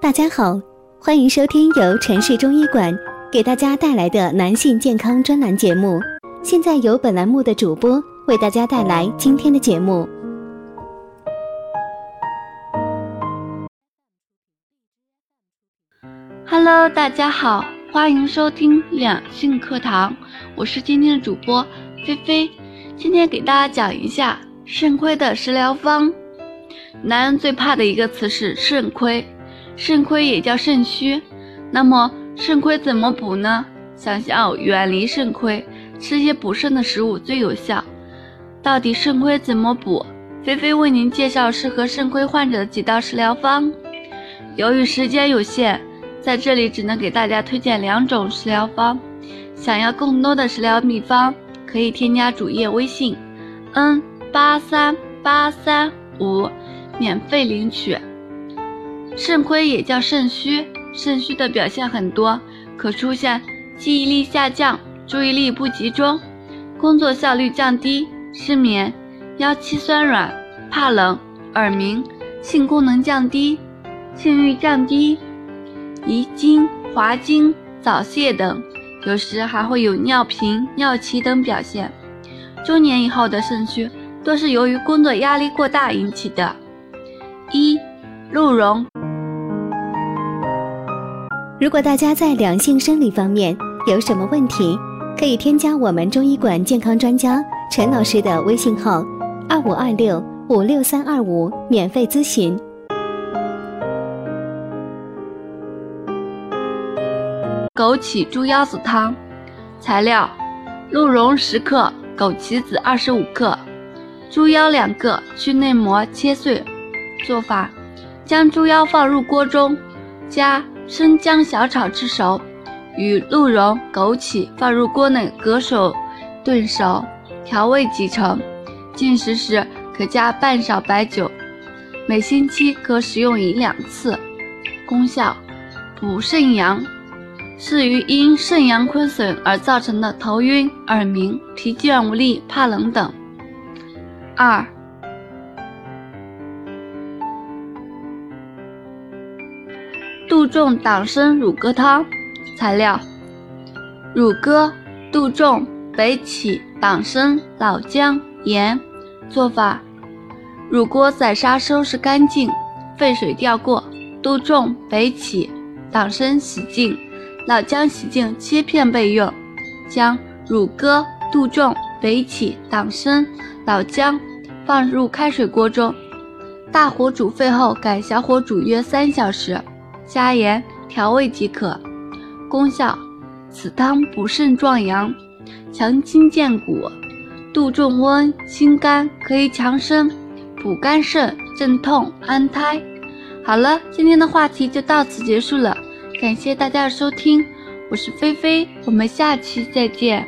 大家好，欢迎收听由城市中医馆给大家带来的男性健康专栏节目。现在由本栏目的主播为大家带来今天的节目。Hello，大家好，欢迎收听两性课堂，我是今天的主播菲菲。今天给大家讲一下肾亏的食疗方。男人最怕的一个词是肾亏，肾亏也叫肾虚。那么肾亏怎么补呢？想要远离肾亏，吃些补肾的食物最有效。到底肾亏怎么补？菲菲为您介绍适合肾亏患者的几道食疗方。由于时间有限，在这里只能给大家推荐两种食疗方。想要更多的食疗秘方，可以添加主页微信 n 八三八三五。免费领取。肾亏也叫肾虚，肾虚的表现很多，可出现记忆力下降、注意力不集中、工作效率降低、失眠、腰膝酸软、怕冷、耳鸣、性功能降低、性欲降低、遗精、滑精、早泄等，有时还会有尿频、尿急等表现。中年以后的肾虚多是由于工作压力过大引起的。一鹿茸。如果大家在两性生理方面有什么问题，可以添加我们中医馆健康专家陈老师的微信号：二五二六五六三二五，免费咨询。枸杞猪腰子汤，材料：鹿茸十克，枸杞子二十五克，猪腰两个，去内膜，切碎。做法：将猪腰放入锅中，加生姜小炒至熟，与鹿茸、枸杞放入锅内隔水炖熟，调味即成。进食时可加半勺白酒。每星期可使用一两次。功效：补肾阳，适于因肾阳亏损而造成的头晕、耳鸣、疲倦无力、怕冷等。二。杜仲党参乳鸽汤，材料：乳鸽、杜仲、北芪、党参、老姜、盐。做法：乳鸽宰杀收拾干净，沸水调过；杜仲、北芪、党参洗净，老姜洗净切片备用。将乳鸽、杜仲、北芪、党参、老姜放入开水锅中，大火煮沸后改小火煮约三小时。加盐调味即可。功效：此汤补肾壮阳，强筋健骨，杜仲温心肝，可以强身、补肝肾、镇痛、安胎。好了，今天的话题就到此结束了，感谢大家的收听，我是菲菲，我们下期再见。